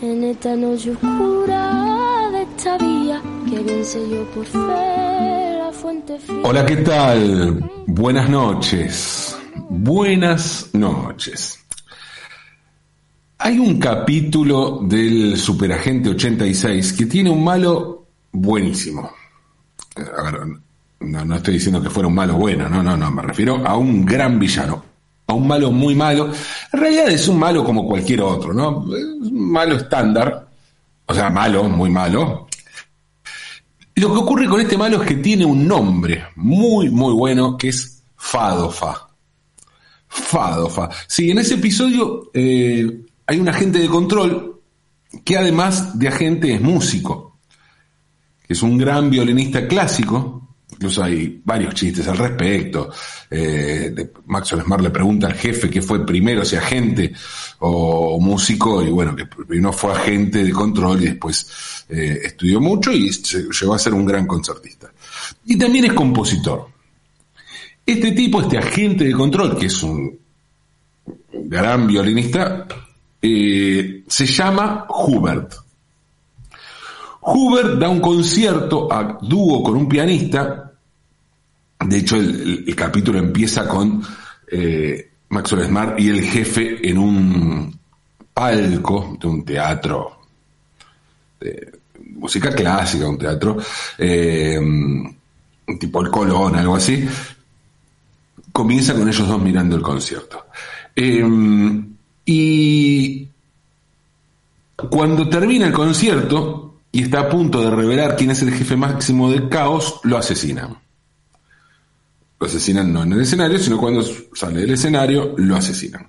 en esta noche oscura de esta vía que bien sé yo por fe la fuente fría. Hola, ¿qué tal? Buenas noches. Buenas noches. Hay un capítulo del Superagente 86 que tiene un malo buenísimo. A ver, no, no estoy diciendo que fuera un malo bueno, no, no, no, me refiero a un gran villano, a un malo muy malo. En realidad es un malo como cualquier otro, ¿no? Un malo estándar, o sea, malo, muy malo. Lo que ocurre con este malo es que tiene un nombre muy, muy bueno, que es Fadofa. Fadofa. Sí, en ese episodio eh, hay un agente de control que además de agente es músico, que es un gran violinista clásico, incluso hay varios chistes al respecto. Eh, Maxwell le pregunta al jefe qué fue primero, si agente o músico, y bueno, que primero fue agente de control y después eh, estudió mucho y llegó a ser un gran concertista. Y también es compositor. Este tipo, este agente de control, que es un gran violinista, eh, se llama Hubert. Hubert da un concierto a dúo con un pianista. De hecho, el, capítulo empieza con eh, Maxwell Smart y el jefe en un palco de un teatro música clásica, un teatro eh, tipo el Colón, algo así. Comienza con ellos dos mirando el concierto. Eh, y cuando termina el concierto y está a punto de revelar quién es el jefe máximo del caos, lo asesinan. Lo asesinan no en el escenario, sino cuando sale del escenario, lo asesinan.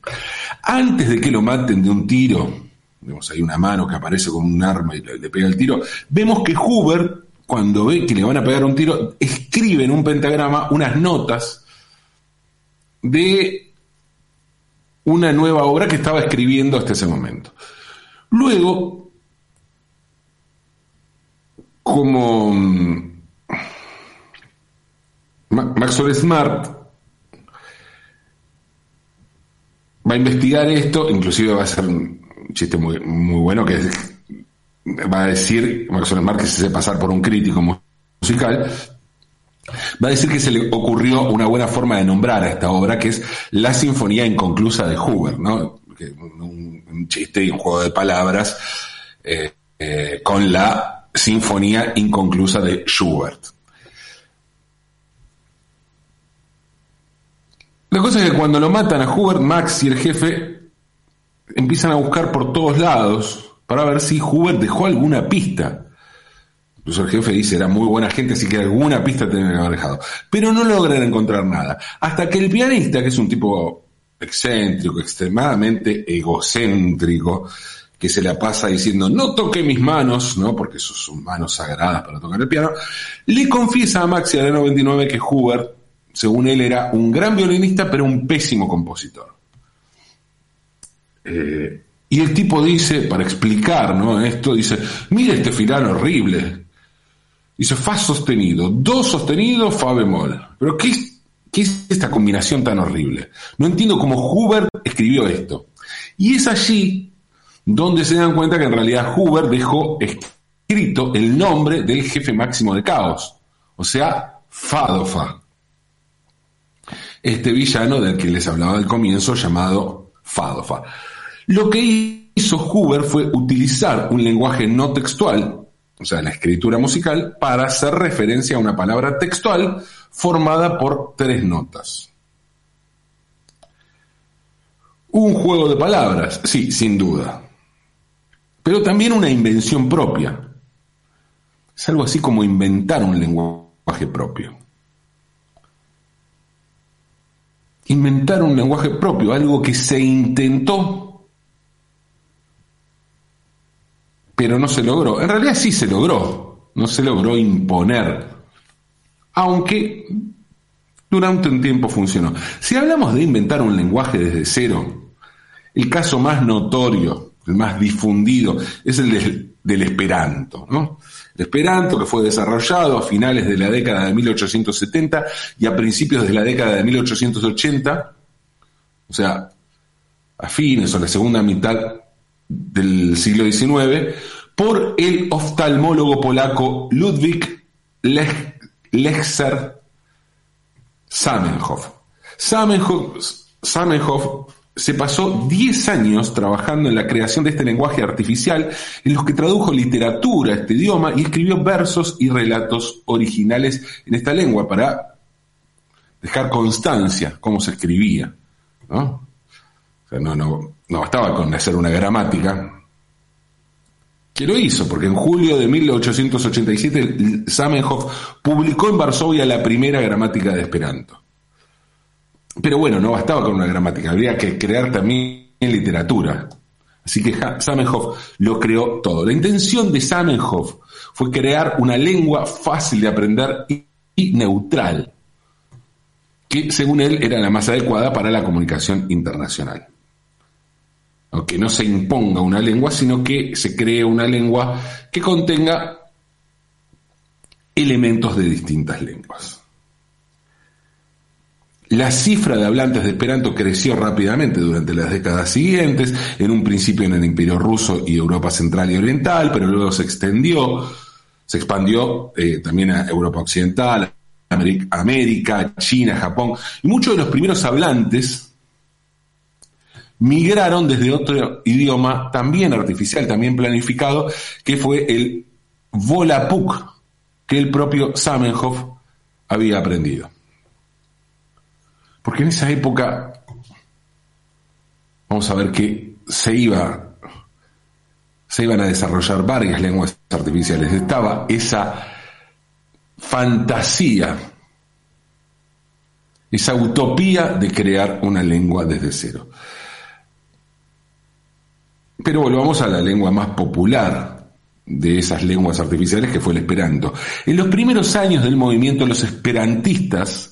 Antes de que lo maten de un tiro, vemos ahí una mano que aparece con un arma y le, pega el tiro, vemos que Hubert, cuando ve que le van a pegar un tiro, escribe en un pentagrama unas notas de una nueva obra que estaba escribiendo hasta ese momento. Luego, como mm, Maxwell Smart va a investigar esto, inclusive va a ser un chiste muy, muy bueno que va a decir Maxwell Smart que se hace pasar por un crítico musical, va a decir que se le ocurrió una buena forma de nombrar a esta obra, que es La Sinfonía Inconclusa de Huber, ¿no? Un chiste y un juego de palabras eh, eh, con la Sinfonía Inconclusa de Schubert. La cosa es que cuando lo matan a Hubert, Max y el jefe empiezan a buscar por todos lados para ver si Hubert dejó alguna pista. Incluso el jefe dice, era muy buena gente, así que alguna pista tenía que haber dejado. Pero no logran encontrar nada. Hasta que el pianista, que es un tipo excéntrico, extremadamente egocéntrico, que se la pasa diciendo, no toque mis manos, ¿no? Porque son manos sagradas para tocar el piano, le confiesa a Max y a la 99 que Hubert, según él, era un gran violinista, pero un pésimo compositor. Eh, y el tipo dice, para explicar ¿no? esto, dice, mire este filán horrible. Dice, fa sostenido, do sostenido, fa bemol. Pero ¿qué es, ¿qué es esta combinación tan horrible? No entiendo cómo Hubert escribió esto. Y es allí donde se dan cuenta que en realidad Hubert dejó escrito el nombre del jefe máximo de caos. O sea, Fadofa. Este villano del que les hablaba al comienzo llamado Fadofa. Lo que hizo Huber fue utilizar un lenguaje no textual, o sea, la escritura musical, para hacer referencia a una palabra textual formada por tres notas. Un juego de palabras, sí, sin duda. Pero también una invención propia. Es algo así como inventar un lenguaje propio. Inventar un lenguaje propio, algo que se intentó, pero no se logró. En realidad sí se logró, no se logró imponer, aunque durante un tiempo funcionó. Si hablamos de inventar un lenguaje desde cero, el caso más notorio, el más difundido, es el del, del Esperanto, ¿no? El Esperanto que fue desarrollado a finales de la década de 1870 y a principios de la década de 1880, o sea, a fines o la segunda mitad del siglo XIX por el oftalmólogo polaco Ludwig Lechzer Samenhof. Samenhof, se pasó 10 años trabajando en la creación de este lenguaje artificial en los que tradujo literatura a este idioma y escribió versos y relatos originales en esta lengua para dejar constancia cómo se escribía. ¿no? no, no, no bastaba con hacer una gramática, que lo hizo, porque en julio de 1887 Zamenhof publicó en Varsovia la primera gramática de Esperanto. Pero bueno, no bastaba con una gramática, habría que crear también literatura. Así que Zamenhof lo creó todo. La intención de Zamenhof fue crear una lengua fácil de aprender y neutral, que según él era la más adecuada para la comunicación internacional que no se imponga una lengua, sino que se cree una lengua que contenga elementos de distintas lenguas. La cifra de hablantes de Esperanto creció rápidamente durante las décadas siguientes, en un principio en el Imperio Ruso y Europa Central y Oriental, pero luego se extendió, se expandió eh, también a Europa Occidental, América, China, Japón, y muchos de los primeros hablantes migraron desde otro idioma también artificial, también planificado, que fue el Volapuk, que el propio Zamenhof había aprendido. Porque en esa época, vamos a ver que se iba se iban a desarrollar varias lenguas artificiales. Estaba esa fantasía, esa utopía de crear una lengua desde cero. Pero volvamos a la lengua más popular de esas lenguas artificiales que fue el esperanto. En los primeros años del movimiento los esperantistas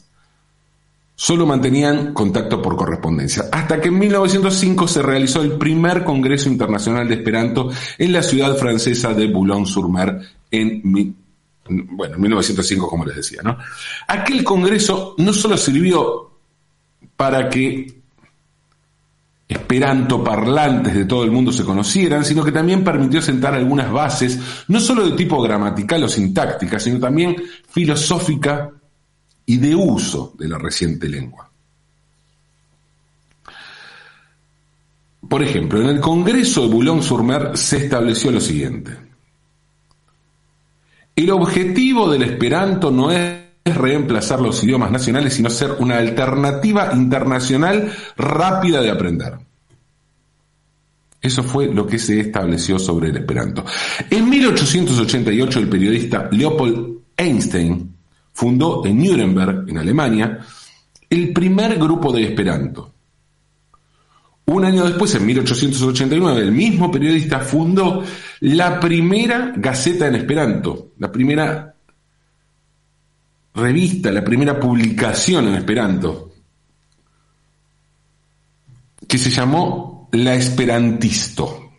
solo mantenían contacto por correspondencia, hasta que en 1905 se realizó el primer Congreso Internacional de Esperanto en la ciudad francesa de Boulogne-sur-Mer en bueno, 1905 como les decía, ¿no? Aquel congreso no solo sirvió para que esperanto parlantes de todo el mundo se conocieran, sino que también permitió sentar algunas bases, no solo de tipo gramatical o sintáctica, sino también filosófica y de uso de la reciente lengua. Por ejemplo, en el Congreso de Boulogne-sur-Mer se estableció lo siguiente. El objetivo del esperanto no es reemplazar los idiomas nacionales, sino ser una alternativa internacional rápida de aprender. Eso fue lo que se estableció sobre el esperanto. En 1888 el periodista Leopold Einstein fundó en Nuremberg, en Alemania, el primer grupo de esperanto. Un año después, en 1889, el mismo periodista fundó la primera gaceta en esperanto, la primera revista, la primera publicación en Esperanto, que se llamó La Esperantisto.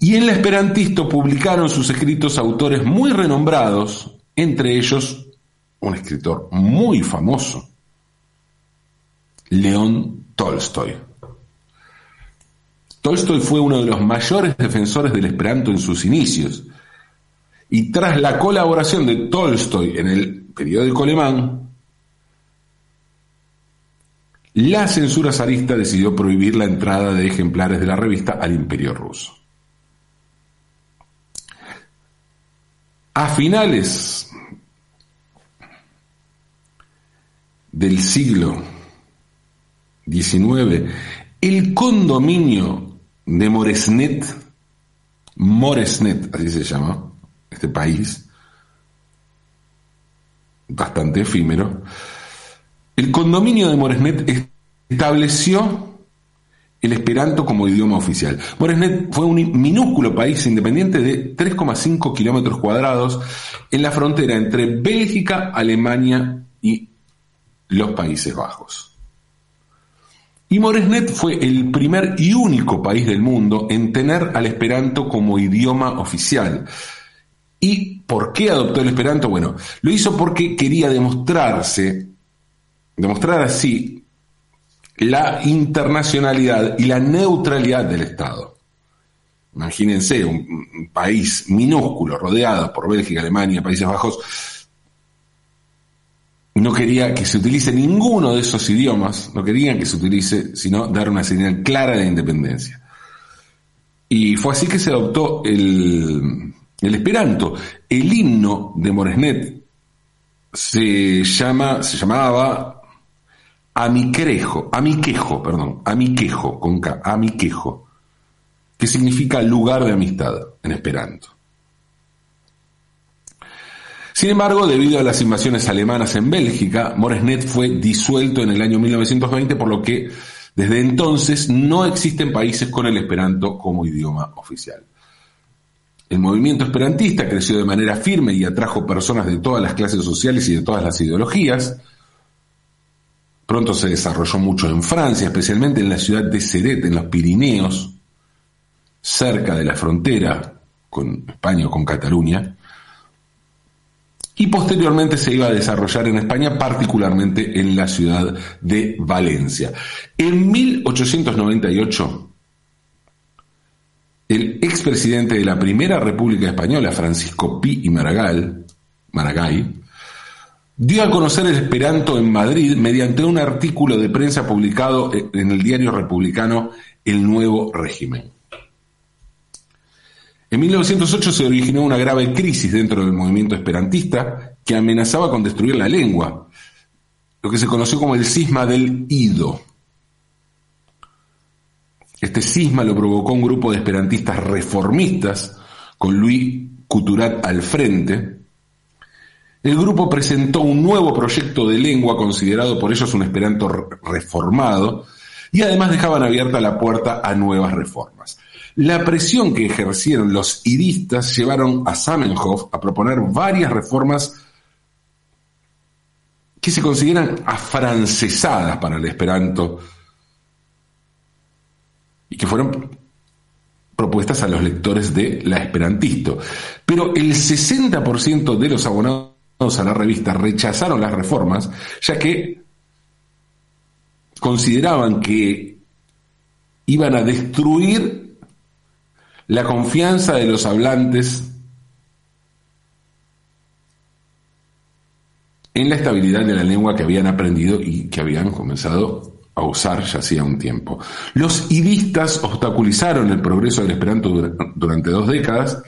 Y en La Esperantisto publicaron sus escritos autores muy renombrados, entre ellos un escritor muy famoso, León Tolstoy. Tolstoy fue uno de los mayores defensores del Esperanto en sus inicios y tras la colaboración de Tolstoy en el periódico alemán, la censura zarista decidió prohibir la entrada de ejemplares de la revista al imperio ruso. A finales del siglo XIX, el condominio de Moresnet, Moresnet, así se llama, este país, bastante efímero, el condominio de Moresnet estableció el esperanto como idioma oficial. Moresnet fue un minúsculo país independiente de 3,5 kilómetros cuadrados en la frontera entre Bélgica, Alemania y los Países Bajos. Y Moresnet fue el primer y único país del mundo en tener al esperanto como idioma oficial. ¿Y por qué adoptó el esperanto? Bueno, lo hizo porque quería demostrarse, demostrar así la internacionalidad y la neutralidad del Estado. Imagínense un, país minúsculo, rodeado por Bélgica, Alemania, Países Bajos, no quería que se utilice ninguno de esos idiomas, no querían que se utilice, sino dar una señal clara de independencia. Y fue así que se adoptó el, esperanto. El himno de Moresnet se llama, se llamaba Amiquejo, Amiquejo, perdón, Amiquejo, con K, Amiquejo, que significa lugar de amistad en esperanto. Sin embargo, debido a las invasiones alemanas en Bélgica, Moresnet fue disuelto en el año 1920, por lo que desde entonces no existen países con el esperanto como idioma oficial. El movimiento esperantista creció de manera firme y atrajo personas de todas las clases sociales y de todas las ideologías. Pronto se desarrolló mucho en Francia, especialmente en la ciudad de Ceret, en los Pirineos, cerca de la frontera con España o con Cataluña. Y posteriormente se iba a desarrollar en España, particularmente en la ciudad de Valencia. En 1898, el expresidente de la Primera República Española, Francisco Pi y Maragall, Maragall, dio a conocer el Esperanto en Madrid mediante un artículo de prensa publicado en el diario republicano El Nuevo Régimen. En 1908 se originó una grave crisis dentro del movimiento esperantista que amenazaba con destruir la lengua, lo que se conoció como el cisma del ido. Este cisma lo provocó un grupo de esperantistas reformistas con Luis Couturat al frente. El grupo presentó un nuevo proyecto de lengua considerado por ellos un esperanto reformado y además dejaban abierta la puerta a nuevas reformas. La presión que ejercieron los idistas llevaron a Zamenhof a proponer varias reformas que se consideran afrancesadas para el esperanto y que fueron propuestas a los lectores de La Esperantisto. Pero el 60% de los abonados a la revista rechazaron las reformas, ya que consideraban que iban a destruir la confianza de los hablantes en la estabilidad de la lengua que habían aprendido y que habían comenzado a usar ya hacía un tiempo. Los idistas obstaculizaron el progreso del esperanto durante dos décadas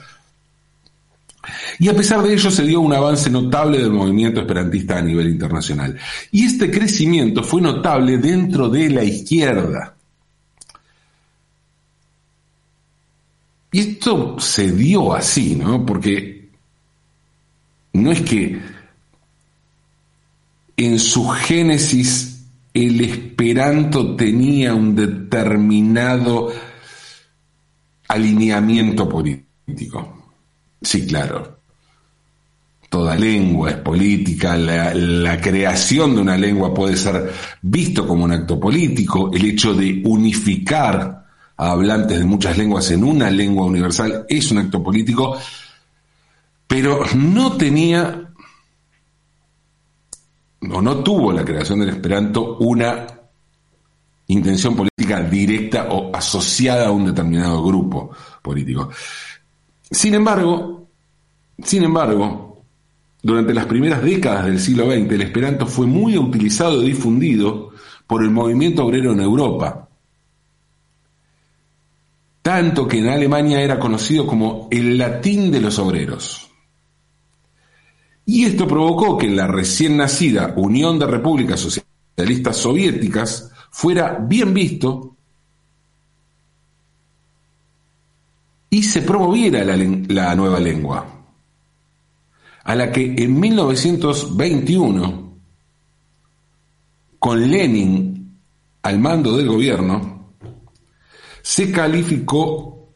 y a pesar de ello se dio un avance notable del movimiento esperantista a nivel internacional. Y este crecimiento fue notable dentro de la izquierda. Y esto se dio así, ¿no? Porque no es que en su génesis el esperanto tenía un determinado alineamiento político. Sí, claro. Toda lengua es política, la, creación de una lengua puede ser visto como un acto político, el hecho de unificar a hablantes de muchas lenguas en una lengua universal es un acto político, pero no tenía o no tuvo la creación del Esperanto una intención política directa o asociada a un determinado grupo político. Sin embargo, sin embargo, durante las primeras décadas del siglo XX, el Esperanto fue muy utilizado y difundido por el movimiento obrero en Europa. Tanto que en Alemania era conocido como el latín de los obreros. Y esto provocó que la recién nacida Unión de Repúblicas Socialistas Soviéticas fuera bien visto y se promoviera la, nueva lengua, a la que en 1921, con Lenin al mando del gobierno, se calificó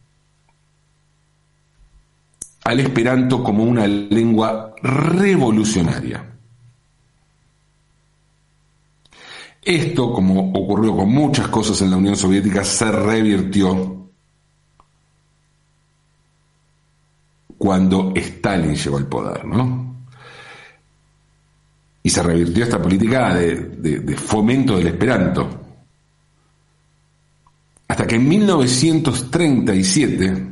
al esperanto como una lengua revolucionaria. Esto, como ocurrió con muchas cosas en la Unión Soviética, se revirtió cuando Stalin llegó al poder, ¿no? Y se revirtió esta política de, de fomento del esperanto. Hasta que en 1937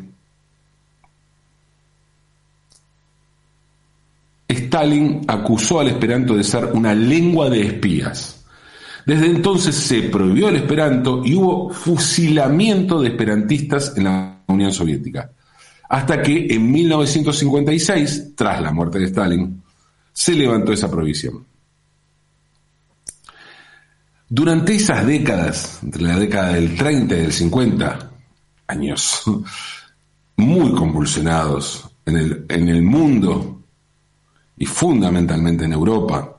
Stalin acusó al esperanto de ser una lengua de espías. Desde entonces se prohibió el esperanto y hubo fusilamiento de esperantistas en la Unión Soviética. Hasta que en 1956, tras la muerte de Stalin, se levantó esa prohibición. Durante esas décadas, entre la década del 30 y del 50, años muy convulsionados en el, mundo y fundamentalmente en Europa,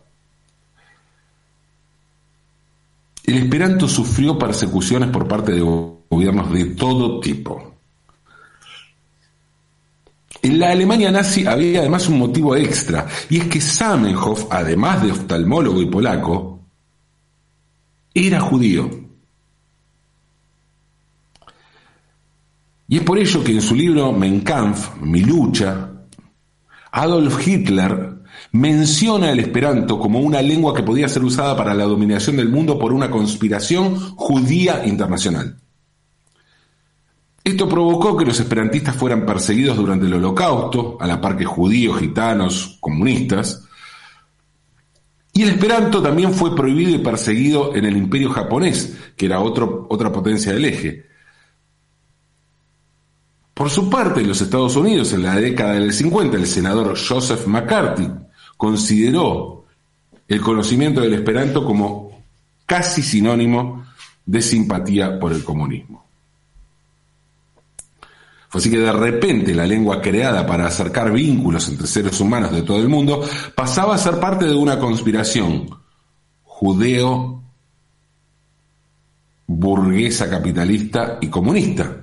el esperanto sufrió persecuciones por parte de gobiernos de todo tipo. En la Alemania nazi había además un motivo extra, y es que Zamenhof, además de oftalmólogo y polaco, era judío. Y es por ello que en su libro Mein Kampf, Mi lucha, Adolf Hitler menciona el esperanto como una lengua que podía ser usada para la dominación del mundo por una conspiración judía internacional. Esto provocó que los esperantistas fueran perseguidos durante el holocausto, a la par que judíos, gitanos, comunistas, y el esperanto también fue prohibido y perseguido en el imperio japonés, que era otro, otra potencia del eje. Por su parte, en los Estados Unidos, en la década del 50, el senador Joseph McCarthy consideró el conocimiento del esperanto como casi sinónimo de simpatía por el comunismo. Así que de repente la lengua creada para acercar vínculos entre seres humanos de todo el mundo pasaba a ser parte de una conspiración judeo, burguesa capitalista y comunista.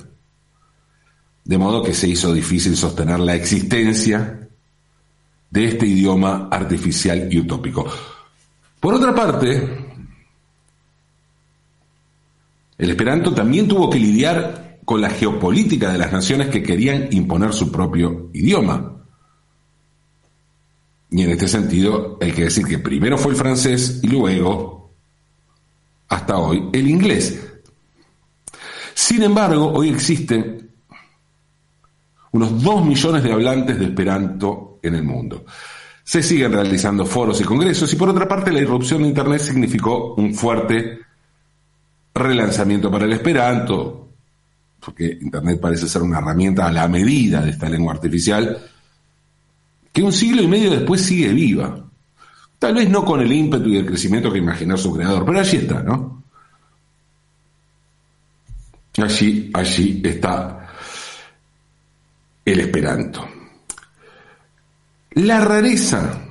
De modo que se hizo difícil sostener la existencia de este idioma artificial y utópico. Por otra parte, el esperanto también tuvo que lidiar con la geopolítica de las naciones que querían imponer su propio idioma. Y en este sentido hay que decir que primero fue el francés y luego, hasta hoy, el inglés. Sin embargo, hoy existen unos dos millones de hablantes de Esperanto en el mundo. Se siguen realizando foros y congresos y por otra parte la irrupción de Internet significó un fuerte relanzamiento para el Esperanto, porque Internet parece ser una herramienta a la medida de esta lengua artificial, que un siglo y medio después sigue viva. Tal vez no con el ímpetu y el crecimiento que imaginó su creador, pero allí está, ¿no? Allí, allí está el esperanto. La rareza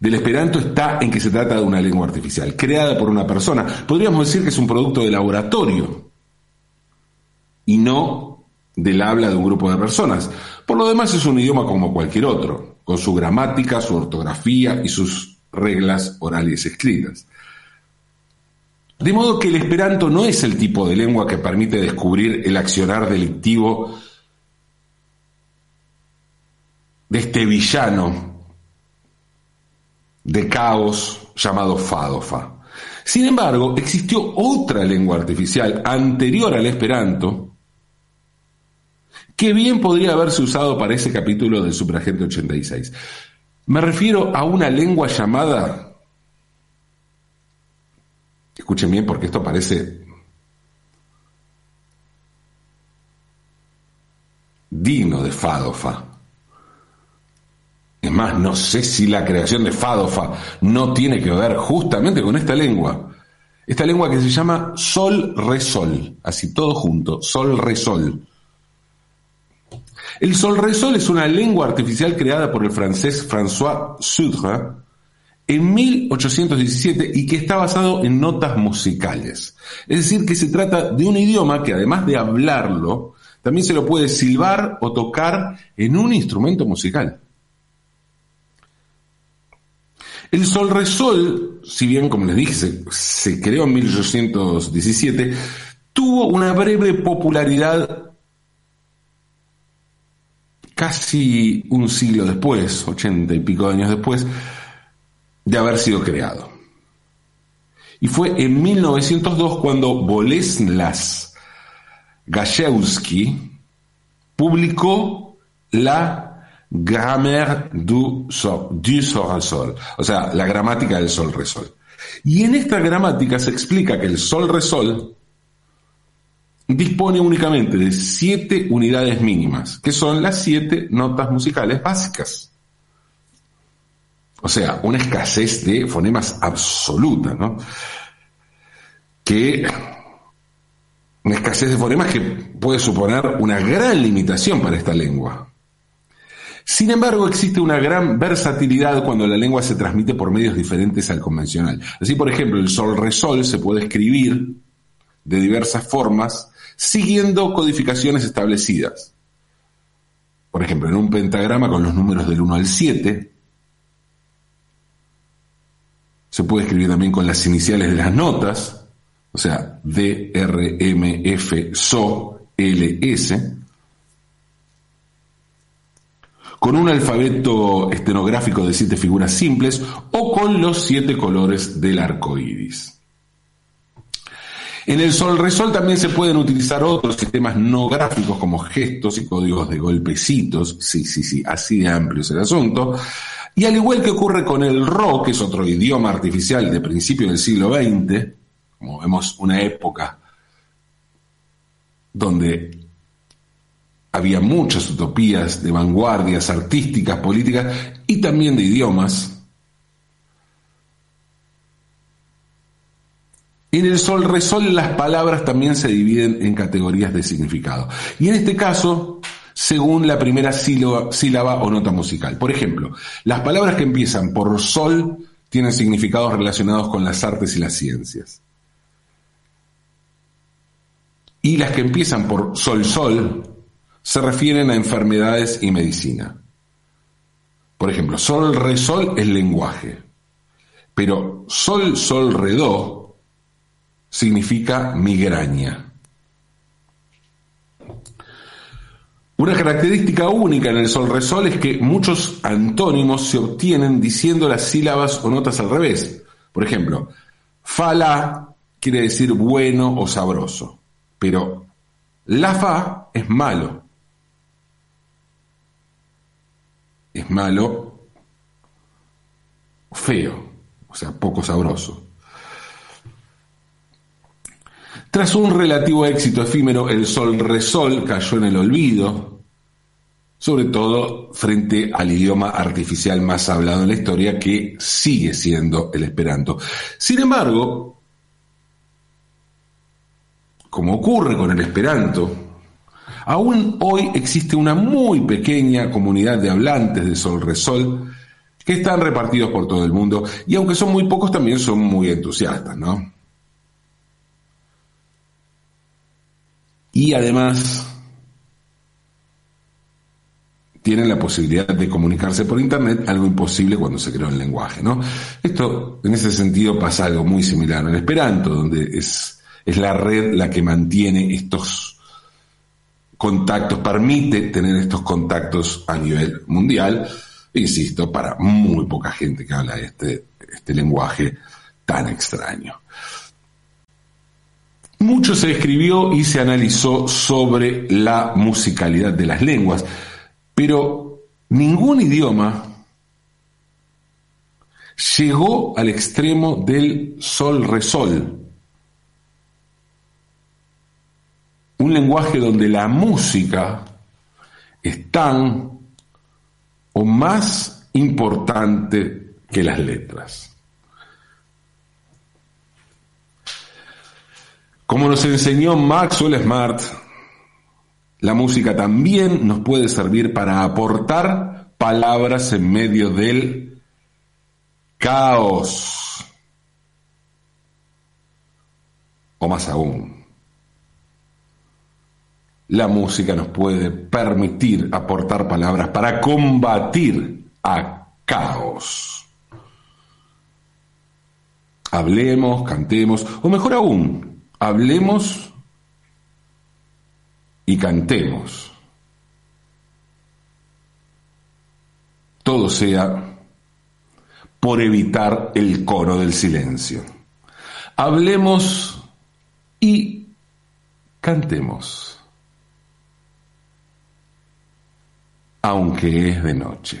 del esperanto está en que se trata de una lengua artificial, creada por una persona. Podríamos decir que es un producto de laboratorio y no del habla de un grupo de personas. Por lo demás es un idioma como cualquier otro, con su gramática, su ortografía y sus reglas orales escritas. De modo que el esperanto no es el tipo de lengua que permite descubrir el accionar delictivo de este villano de caos llamado Fadofa. Sin embargo, existió otra lengua artificial anterior al esperanto que bien podría haberse usado para ese capítulo del Superagente 86. Me refiero a una lengua llamada... Escuchen bien porque esto parece digno de Fadofa. Es más, no sé si la creación de Fadofa no tiene que ver justamente con esta lengua. Esta lengua que se llama Sol-Re-Sol, así todo junto, Sol-Re-Sol. El Sol-Re-Sol es una lengua artificial creada por el francés François Sudre en 1817 y que está basado en notas musicales. Es decir, que se trata de un idioma que además de hablarlo, también se lo puede silbar o tocar en un instrumento musical. El Sol Resol, si bien, como les dije, se, creó en 1817, tuvo una breve popularidad casi un siglo después, ochenta y pico de años después, de haber sido creado. Y fue en 1902 cuando Boleslas Gajewski publicó la Grammaire du sol, du sol sol, o sea, la gramática del sol resol. Y en esta gramática se explica que el sol resol dispone únicamente de siete unidades mínimas, que son las siete notas musicales básicas. O sea, una escasez de fonemas absoluta, ¿no? Que una escasez de fonemas que puede suponer una gran limitación para esta lengua. Sin embargo, existe una gran versatilidad cuando la lengua se transmite por medios diferentes al convencional. Así, por ejemplo, el sol-resol se puede escribir de diversas formas siguiendo codificaciones establecidas. Por ejemplo, en un pentagrama con los números del 1 al 7, se puede escribir también con las iniciales de las notas, o sea, D, R, M, F, SO, L, S con un alfabeto estenográfico de siete figuras simples o con los siete colores del arco iris. En el sol resol también se pueden utilizar otros sistemas no gráficos como gestos y códigos de golpecitos. Sí, sí, sí, así de amplio es el asunto. Y al igual que ocurre con el ro, que es otro idioma artificial de principio del siglo XX, como vemos una época donde había muchas utopías de vanguardias artísticas, políticas y también de idiomas. En el sol resol las palabras también se dividen en categorías de significado. Y en este caso, según la primera sílaba, sílaba o nota musical. Por ejemplo, las palabras que empiezan por sol tienen significados relacionados con las artes y las ciencias. Y las que empiezan por sol-sol se refieren a enfermedades y medicina. Por ejemplo, sol, re, sol es lenguaje, pero sol, sol, re, do significa migraña. Una característica única en el sol re sol es que muchos antónimos se obtienen diciendo las sílabas o notas al revés. Por ejemplo, fala quiere decir bueno o sabroso, pero la fa es malo. Es malo, feo, o sea, poco sabroso. Tras un relativo éxito efímero, el sol resol cayó en el olvido, sobre todo frente al idioma artificial más hablado en la historia, que sigue siendo el esperanto. Sin embargo, como ocurre con el esperanto, Aún hoy existe una muy pequeña comunidad de hablantes de Sol Resol que están repartidos por todo el mundo y aunque son muy pocos también son muy entusiastas, ¿no? Y además tienen la posibilidad de comunicarse por internet, algo imposible cuando se creó el lenguaje, ¿no? Esto, en ese sentido, pasa algo muy similar en Esperanto, donde es, es la red la que mantiene estos contactos, permite tener estos contactos a nivel mundial, insisto, para muy poca gente que habla este, este lenguaje tan extraño. Mucho se escribió y se analizó sobre la musicalidad de las lenguas, pero ningún idioma llegó al extremo del sol-resol, un lenguaje donde la música es tan o más importante que las letras. Como nos enseñó Maxwell Smart, la música también nos puede servir para aportar palabras en medio del caos. O más aún, la música nos puede permitir aportar palabras para combatir a caos. Hablemos, cantemos, o mejor aún, hablemos y cantemos. Todo sea por evitar el coro del silencio. hablemos y cantemos, aunque es de noche.